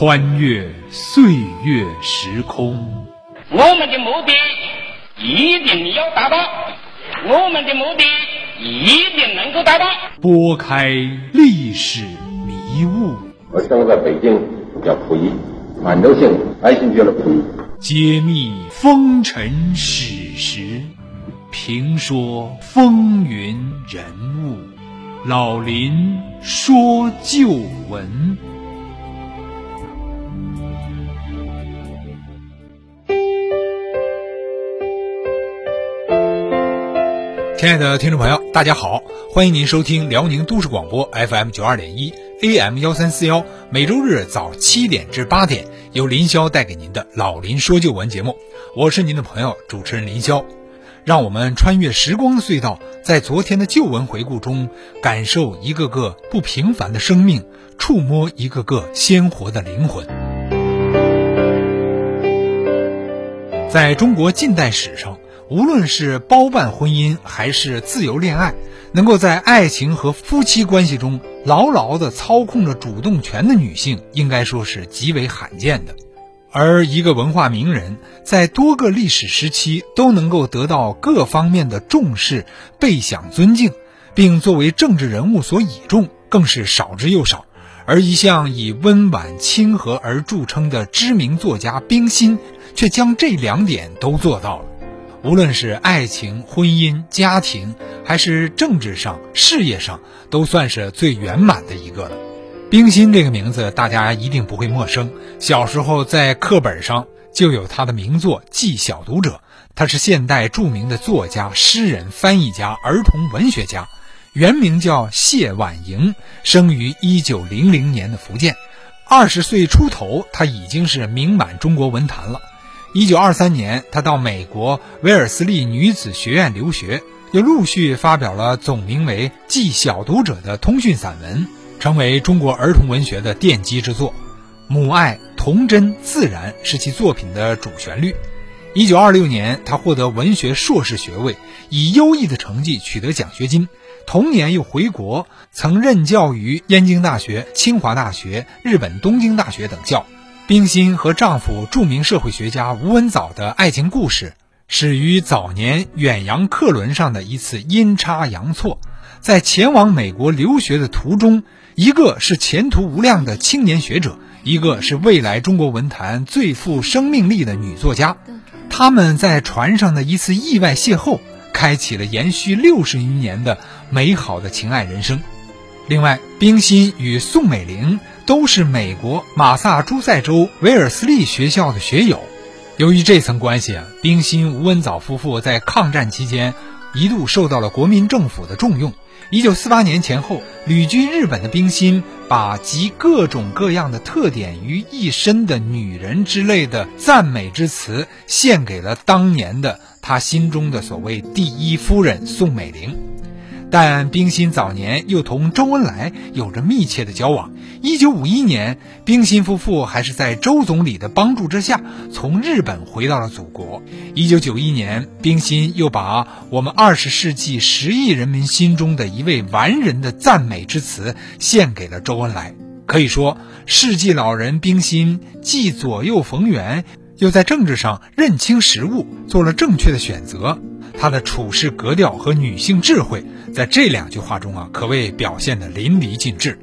穿越岁月时空。我们的目的一定要达到，我们的目的一定能够达到。拨开历史迷雾，我生在北京，叫溥仪，满洲姓，爱新觉罗溥仪。揭秘风尘史实，评说风云人物。老林说旧闻。亲爱的听众朋友，大家好，欢迎您收听辽宁都市广播 FM 九二点一 AM 幺三四幺，每周日早七点至八点，由林霄带给您的老林说旧闻节目，我是您的朋友主持人林霄，让我们穿越时光隧道，在昨天的旧闻回顾中，感受一个个不平凡的生命，触摸一个个鲜活的灵魂。在中国近代史上。无论是包办婚姻还是自由恋爱，能够在爱情和夫妻关系中牢牢地操控着主动权的女性，应该说是极为罕见的。而一个文化名人，在多个历史时期都能够得到各方面的重视、倍享尊敬，并作为政治人物所倚重，更是少之又少。而一向以温婉亲和而著称的知名作家冰心，却将这两点都做到了。无论是爱情、婚姻、家庭，还是政治上、事业上，都算是最圆满的一个了。冰心这个名字大家一定不会陌生，小时候在课本上就有她的名作《记小读者》。她是现代著名的作家、诗人、翻译家、儿童文学家，原名叫谢婉莹，生于一九零零年的福建。二十岁出头，她已经是名满中国文坛了。一九二三年，他到美国威尔斯利女子学院留学，又陆续发表了总名为《记小读者》的通讯散文，成为中国儿童文学的奠基之作。母爱、童真、自然是其作品的主旋律。一九二六年，他获得文学硕士学位，以优异的成绩取得奖学金。同年又回国，曾任教于燕京大学、清华大学、日本东京大学等校。冰心和丈夫著名社会学家吴文藻的爱情故事，始于早年远洋客轮上的一次阴差阳错。在前往美国留学的途中，一个是前途无量的青年学者，一个是未来中国文坛最富生命力的女作家。他们在船上的一次意外邂逅，开启了延续六十余年的美好的情爱人生。另外，冰心与宋美龄。都是美国马萨诸塞州韦尔斯利学校的学友。由于这层关系啊，冰心吴文藻夫妇在抗战期间一度受到了国民政府的重用。一九四八年前后，旅居日本的冰心把集各种各样的特点于一身的女人之类的赞美之词献给了当年的他心中的所谓第一夫人宋美龄。但冰心早年又同周恩来有着密切的交往。一九五一年，冰心夫妇还是在周总理的帮助之下，从日本回到了祖国。一九九一年，冰心又把我们二十世纪十亿人民心中的一位完人的赞美之词献给了周恩来。可以说，世纪老人冰心既左右逢源，又在政治上认清时务，做了正确的选择。她的处事格调和女性智慧，在这两句话中啊，可谓表现得淋漓尽致。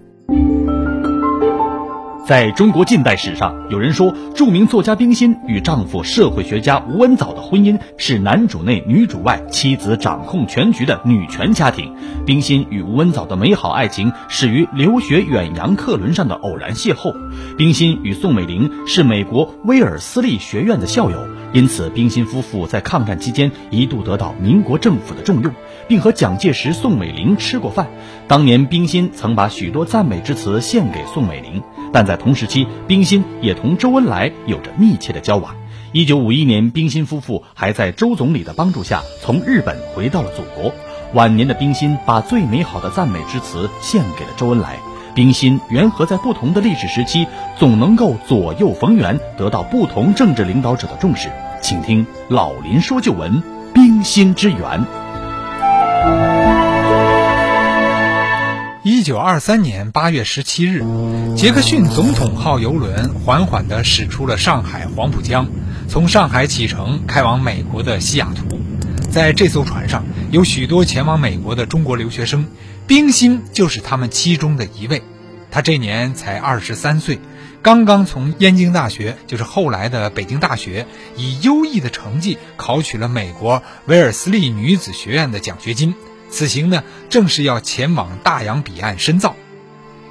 在中国近代史上，有人说，著名作家冰心与丈夫社会学家吴文藻的婚姻是男主内女主外，妻子掌控全局的女权家庭。冰心与吴文藻的美好爱情始于留学远洋客轮上的偶然邂逅。冰心与宋美龄是美国威尔斯利学院的校友，因此冰心夫妇在抗战期间一度得到民国政府的重用，并和蒋介石、宋美龄吃过饭。当年冰心曾把许多赞美之词献给宋美龄。但在同时期，冰心也同周恩来有着密切的交往。一九五一年，冰心夫妇还在周总理的帮助下从日本回到了祖国。晚年的冰心把最美好的赞美之词献给了周恩来。冰心缘何在不同的历史时期总能够左右逢源，得到不同政治领导者的重视？请听老林说旧闻：冰心之缘。一一九二三年八月十七日，杰克逊总统号游轮缓缓地驶出了上海黄浦江，从上海启程，开往美国的西雅图。在这艘船上，有许多前往美国的中国留学生，冰心就是他们其中的一位。他这年才二十三岁，刚刚从燕京大学，就是后来的北京大学，以优异的成绩考取了美国威尔斯利女子学院的奖学金。此行呢，正是要前往大洋彼岸深造。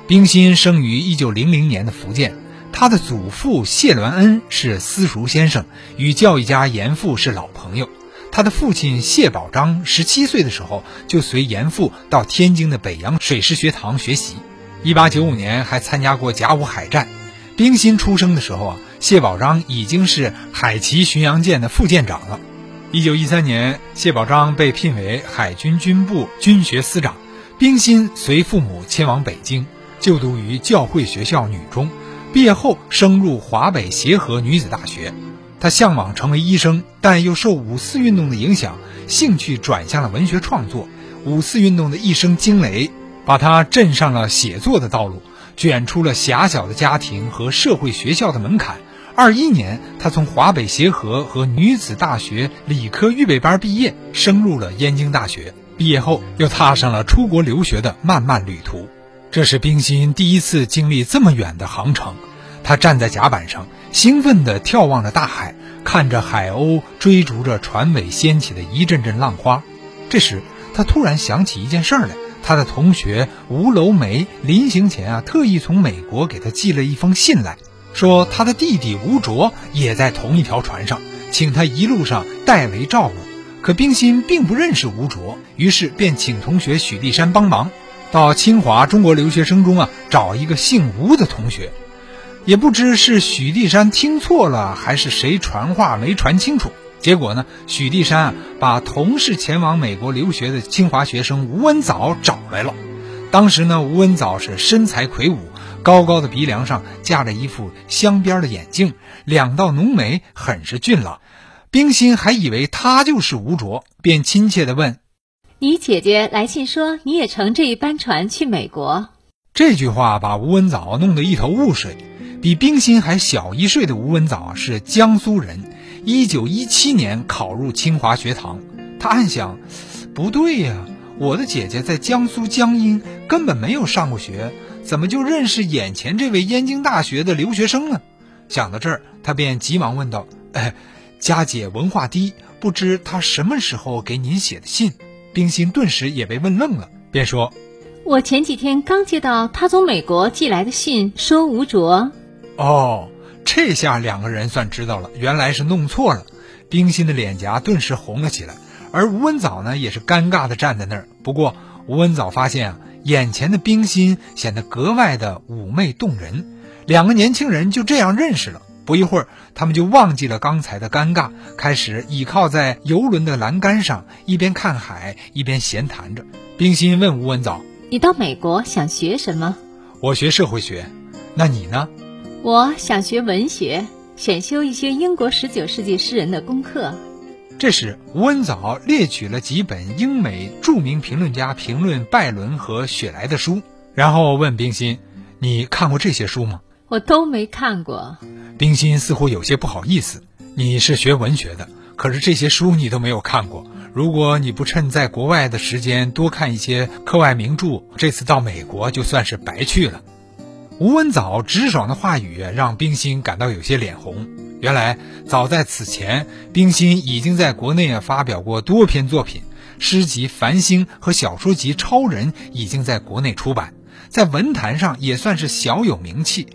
冰心生于一九零零年的福建，他的祖父谢銮恩是私塾先生，与教育家严复是老朋友。他的父亲谢宝章十七岁的时候就随严复到天津的北洋水师学堂学习。一八九五年还参加过甲午海战。冰心出生的时候啊，谢宝章已经是海旗巡洋舰的副舰长了。一九一三年，谢宝章被聘为海军军部军学司长，冰心随父母迁往北京，就读于教会学校女中，毕业后升入华北协和女子大学。他向往成为医生，但又受五四运动的影响，兴趣转向了文学创作。五四运动的一声惊雷，把他震上了写作的道路，卷出了狭小的家庭和社会学校的门槛。二一年，他从华北协和和女子大学理科预备班毕业，升入了燕京大学。毕业后，又踏上了出国留学的漫漫旅途。这是冰心第一次经历这么远的航程。他站在甲板上，兴奋地眺望着大海，看着海鸥追逐着船尾掀起的一阵阵浪花。这时，他突然想起一件事儿来：他的同学吴楼梅临行前啊，特意从美国给他寄了一封信来。说他的弟弟吴卓也在同一条船上，请他一路上代为照顾。可冰心并不认识吴卓，于是便请同学许地山帮忙，到清华中国留学生中啊找一个姓吴的同学。也不知是许地山听错了，还是谁传话没传清楚。结果呢，许地山啊把同是前往美国留学的清华学生吴文藻找来了。当时呢，吴文藻是身材魁梧。高高的鼻梁上架着一副镶边的眼镜，两道浓眉很是俊朗。冰心还以为他就是吴卓，便亲切地问：“你姐姐来信说你也乘这一班船去美国。”这句话把吴文藻弄得一头雾水。比冰心还小一岁的吴文藻是江苏人，一九一七年考入清华学堂。他暗想：不对呀，我的姐姐在江苏江阴根本没有上过学。怎么就认识眼前这位燕京大学的留学生呢？想到这儿，他便急忙问道：“哎，佳姐文化低，不知她什么时候给您写的信？”冰心顿时也被问愣了，便说：“我前几天刚接到他从美国寄来的信，说吴卓。”哦，这下两个人算知道了，原来是弄错了。冰心的脸颊顿时红了起来，而吴文藻呢，也是尴尬的站在那儿。不过吴文藻发现啊。眼前的冰心显得格外的妩媚动人，两个年轻人就这样认识了。不一会儿，他们就忘记了刚才的尴尬，开始倚靠在游轮的栏杆上，一边看海一边闲谈着。冰心问吴文藻：“你到美国想学什么？”“我学社会学，那你呢？”“我想学文学，选修一些英国十九世纪诗人的功课。”这时，吴文藻列举了几本英美著名评论家评论拜伦和雪莱的书，然后问冰心：“你看过这些书吗？”“我都没看过。”冰心似乎有些不好意思：“你是学文学的，可是这些书你都没有看过。如果你不趁在国外的时间多看一些课外名著，这次到美国就算是白去了。”吴文藻直爽的话语让冰心感到有些脸红。原来，早在此前，冰心已经在国内发表过多篇作品，诗集《繁星》和小说集《超人》已经在国内出版，在文坛上也算是小有名气。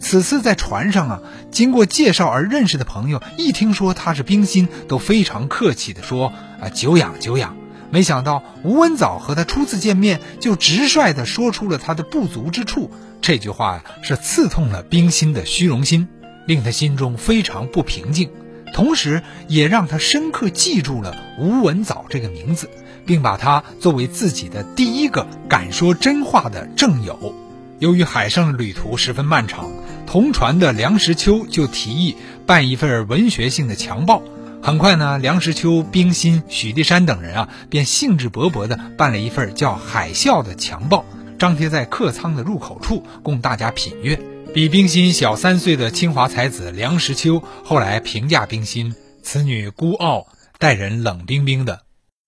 此次在船上啊，经过介绍而认识的朋友，一听说他是冰心，都非常客气地说：“啊，久仰久仰。”没想到吴文藻和他初次见面，就直率地说出了他的不足之处。这句话呀，是刺痛了冰心的虚荣心。令他心中非常不平静，同时也让他深刻记住了吴文藻这个名字，并把他作为自己的第一个敢说真话的正友。由于海上旅途十分漫长，同船的梁实秋就提议办一份文学性的强报。很快呢，梁实秋、冰心、许地山等人啊，便兴致勃勃地办了一份叫《海啸》的强报。张贴在客舱的入口处，供大家品阅。比冰心小三岁的清华才子梁实秋后来评价冰心：“此女孤傲，待人冷冰冰的。”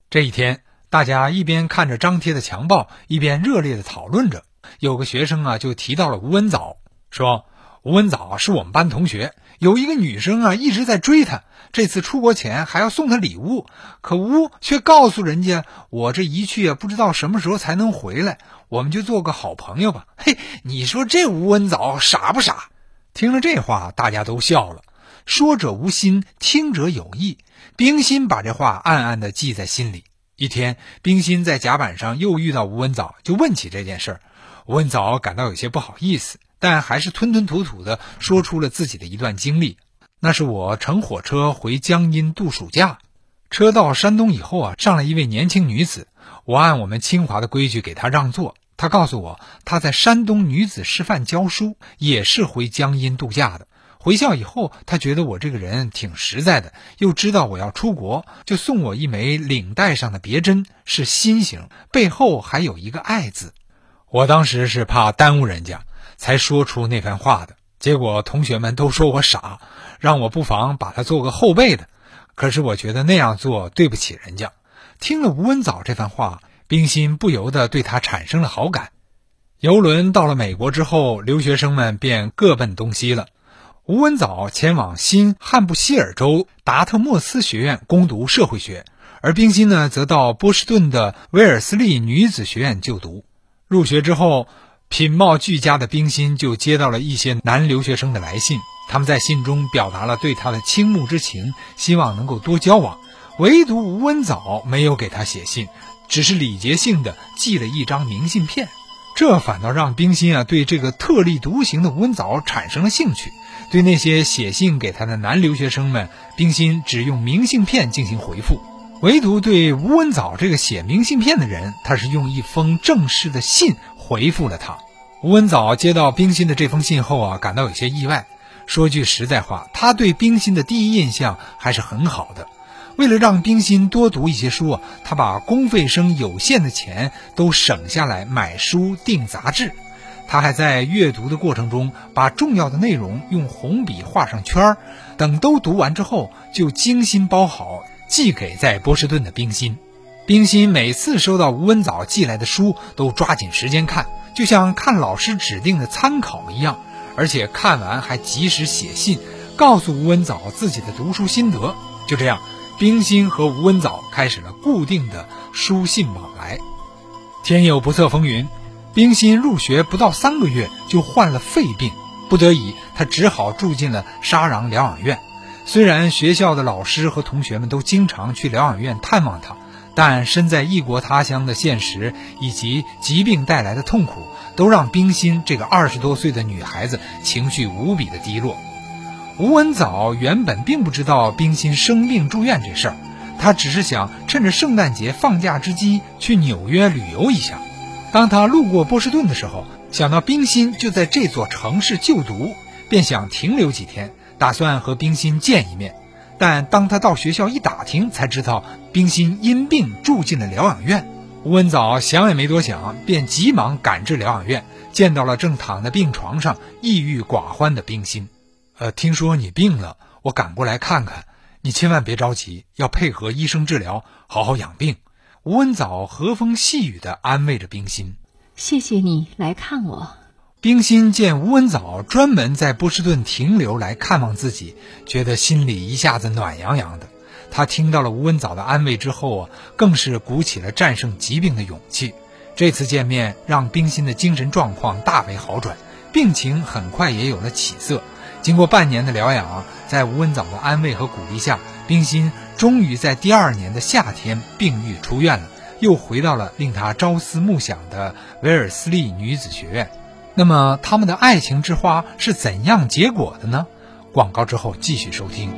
这一天，大家一边看着张贴的强报，一边热烈地讨论着。有个学生啊，就提到了吴文藻，说：“吴文藻是我们班同学，有一个女生啊一直在追他，这次出国前还要送他礼物，可吴却告诉人家，我这一去啊，不知道什么时候才能回来。”我们就做个好朋友吧。嘿，你说这吴文藻傻不傻？听了这话，大家都笑了。说者无心，听者有意。冰心把这话暗暗地记在心里。一天，冰心在甲板上又遇到吴文藻，就问起这件事。吴文藻感到有些不好意思，但还是吞吞吐吐地说出了自己的一段经历。那是我乘火车回江阴度暑假，车到山东以后啊，上来一位年轻女子，我按我们清华的规矩给她让座。她告诉我，她在山东女子师范教书，也是回江阴度假的。回校以后，她觉得我这个人挺实在的，又知道我要出国，就送我一枚领带上的别针，是心形，背后还有一个爱字。我当时是怕耽误人家，才说出那番话的。结果同学们都说我傻，让我不妨把他做个后辈的。可是我觉得那样做对不起人家。听了吴文藻这番话。冰心不由得对他产生了好感。游轮到了美国之后，留学生们便各奔东西了。吴文藻前往新汉布希尔州达特莫斯学院攻读社会学，而冰心呢，则到波士顿的威尔斯利女子学院就读。入学之后，品貌俱佳的冰心就接到了一些男留学生的来信，他们在信中表达了对他的倾慕之情，希望能够多交往。唯独吴文藻没有给他写信。只是礼节性的寄了一张明信片，这反倒让冰心啊对这个特立独行的吴文藻产生了兴趣。对那些写信给他的男留学生们，冰心只用明信片进行回复；唯独对吴文藻这个写明信片的人，他是用一封正式的信回复了他。吴文藻接到冰心的这封信后啊，感到有些意外。说句实在话，他对冰心的第一印象还是很好的。为了让冰心多读一些书啊，他把公费生有限的钱都省下来买书订杂志。他还在阅读的过程中把重要的内容用红笔画上圈儿，等都读完之后就精心包好寄给在波士顿的冰心。冰心每次收到吴文藻寄来的书，都抓紧时间看，就像看老师指定的参考一样，而且看完还及时写信告诉吴文藻自己的读书心得。就这样。冰心和吴文藻开始了固定的书信往来。天有不测风云，冰心入学不到三个月就患了肺病，不得已，他只好住进了沙壤疗养院。虽然学校的老师和同学们都经常去疗养院探望他，但身在异国他乡的现实以及疾病带来的痛苦，都让冰心这个二十多岁的女孩子情绪无比的低落。吴文藻原本并不知道冰心生病住院这事儿，他只是想趁着圣诞节放假之机去纽约旅游一下。当他路过波士顿的时候，想到冰心就在这座城市就读，便想停留几天，打算和冰心见一面。但当他到学校一打听，才知道冰心因病住进了疗养院。吴文藻想也没多想，便急忙赶至疗养院，见到了正躺在病床上抑郁寡欢的冰心。呃，听说你病了，我赶过来看看。你千万别着急，要配合医生治疗，好好养病。吴文藻和风细雨地安慰着冰心。谢谢你来看我。冰心见吴文藻专门在波士顿停留来看望自己，觉得心里一下子暖洋洋的。他听到了吴文藻的安慰之后啊，更是鼓起了战胜疾病的勇气。这次见面让冰心的精神状况大为好转，病情很快也有了起色。经过半年的疗养，在吴文藻的安慰和鼓励下，冰心终于在第二年的夏天病愈出院了，又回到了令他朝思暮想的维尔斯利女子学院。那么，他们的爱情之花是怎样结果的呢？广告之后继续收听。